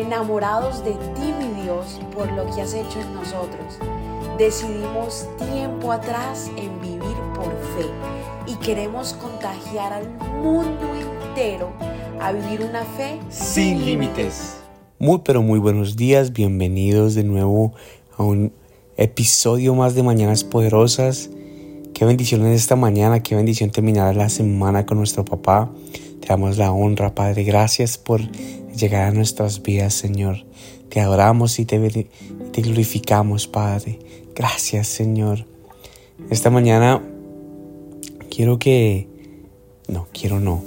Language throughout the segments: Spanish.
enamorados de ti, mi Dios, por lo que has hecho en nosotros. Decidimos tiempo atrás en vivir por fe y queremos contagiar al mundo entero a vivir una fe sin límites. Muy pero muy buenos días, bienvenidos de nuevo a un episodio más de Mañanas Poderosas. Qué bendición en esta mañana, qué bendición terminar la semana con nuestro papá. Te damos la honra, Padre. Gracias por llegar a nuestras vidas, Señor. Te adoramos y te, te glorificamos, Padre. Gracias, Señor. Esta mañana quiero que... No, quiero no.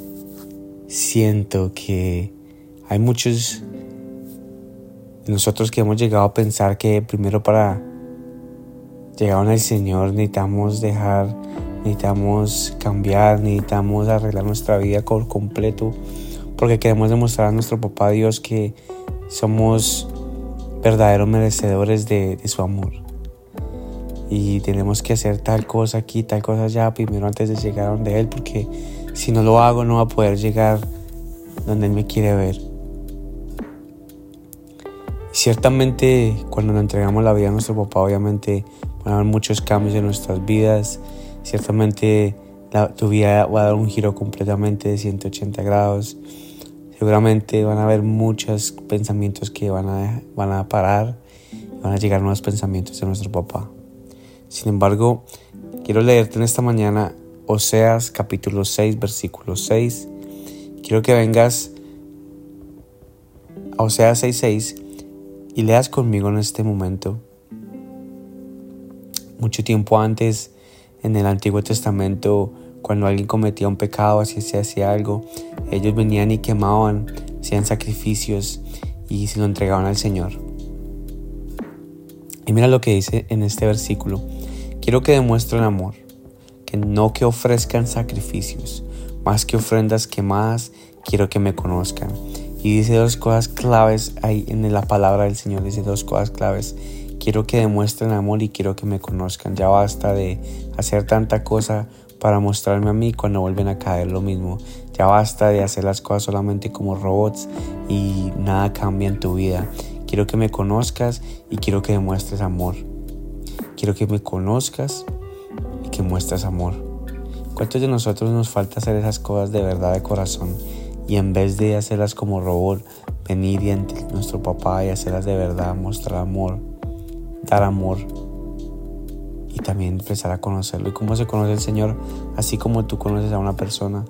Siento que hay muchos de nosotros que hemos llegado a pensar que primero para llegar al Señor necesitamos dejar, necesitamos cambiar, necesitamos arreglar nuestra vida por completo, porque queremos demostrar a nuestro papá Dios que somos verdaderos merecedores de, de su amor. Y tenemos que hacer tal cosa aquí, tal cosa allá, primero antes de llegar donde Él, porque si no lo hago no va a poder llegar donde Él me quiere ver. Ciertamente cuando nos entregamos la vida a nuestro papá, obviamente van a haber muchos cambios en nuestras vidas. Ciertamente tu vida va a dar un giro completamente de 180 grados. Seguramente van a haber muchos pensamientos que van a, van a parar van a llegar nuevos pensamientos de nuestro papá. Sin embargo, quiero leerte en esta mañana Oseas capítulo 6, versículo 6. Quiero que vengas a Oseas 6, 6 y leas conmigo en este momento mucho tiempo antes, en el Antiguo Testamento, cuando alguien cometía un pecado, así se hacía algo, ellos venían y quemaban, hacían sacrificios y se lo entregaban al Señor. Y mira lo que dice en este versículo. Quiero que demuestren amor, que no que ofrezcan sacrificios, más que ofrendas quemadas, quiero que me conozcan. Y dice dos cosas claves ahí en la palabra del Señor, dice dos cosas claves Quiero que demuestren amor y quiero que me conozcan. Ya basta de hacer tanta cosa para mostrarme a mí cuando vuelven a caer lo mismo. Ya basta de hacer las cosas solamente como robots y nada cambia en tu vida. Quiero que me conozcas y quiero que demuestres amor. Quiero que me conozcas y que muestres amor. ¿Cuántos de nosotros nos falta hacer esas cosas de verdad de corazón? Y en vez de hacerlas como robot, venir y ante nuestro papá y hacerlas de verdad, mostrar amor dar amor y también empezar a conocerlo. ¿Y cómo se conoce el Señor? Así como tú conoces a una persona,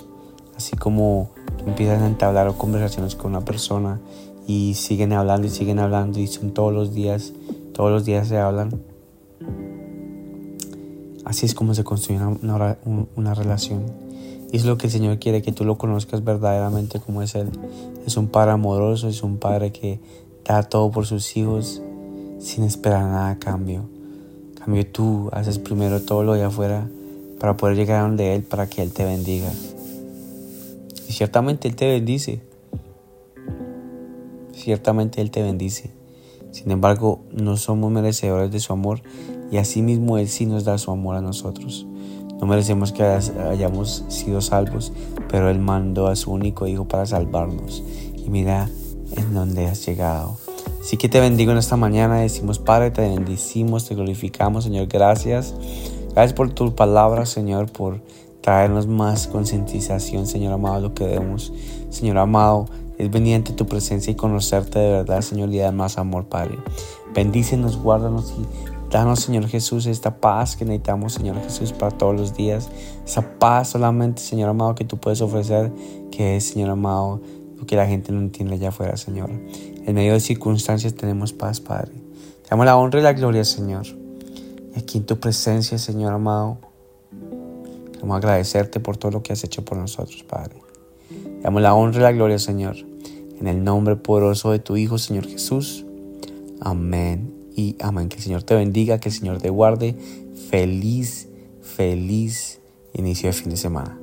así como empiezas a entablar conversaciones con una persona y siguen hablando y siguen hablando y son todos los días, todos los días se hablan. Así es como se construye una, una relación. Y es lo que el Señor quiere, que tú lo conozcas verdaderamente como es Él. Es un Padre amoroso, es un Padre que da todo por sus hijos, sin esperar nada a cambio. Cambio tú haces primero todo lo de afuera para poder llegar a donde Él, para que Él te bendiga. Y ciertamente Él te bendice. Ciertamente Él te bendice. Sin embargo, no somos merecedores de su amor y asimismo Él sí nos da su amor a nosotros. No merecemos que hayamos sido salvos, pero Él mandó a su único Hijo para salvarnos. Y mira en dónde has llegado. Así que te bendigo en esta mañana. Decimos, Padre, te bendicimos, te glorificamos, Señor. Gracias. Gracias por tu palabra, Señor, por traernos más concientización, Señor amado, lo que debemos. Señor amado, es venir ante tu presencia y conocerte de verdad, Señor, y dar más amor, Padre. Bendícenos, guárdanos y danos, Señor Jesús, esta paz que necesitamos, Señor Jesús, para todos los días. Esa paz solamente, Señor amado, que tú puedes ofrecer, que es, Señor amado, lo que la gente no entiende allá afuera, Señor. En medio de circunstancias tenemos paz, Padre. Te damos la honra y la gloria, Señor. Y aquí en tu presencia, Señor amado, queremos agradecerte por todo lo que has hecho por nosotros, Padre. Te damos la honra y la gloria, Señor. En el nombre poderoso de tu Hijo, Señor Jesús. Amén y amén. Que el Señor te bendiga, que el Señor te guarde. Feliz, feliz inicio de fin de semana.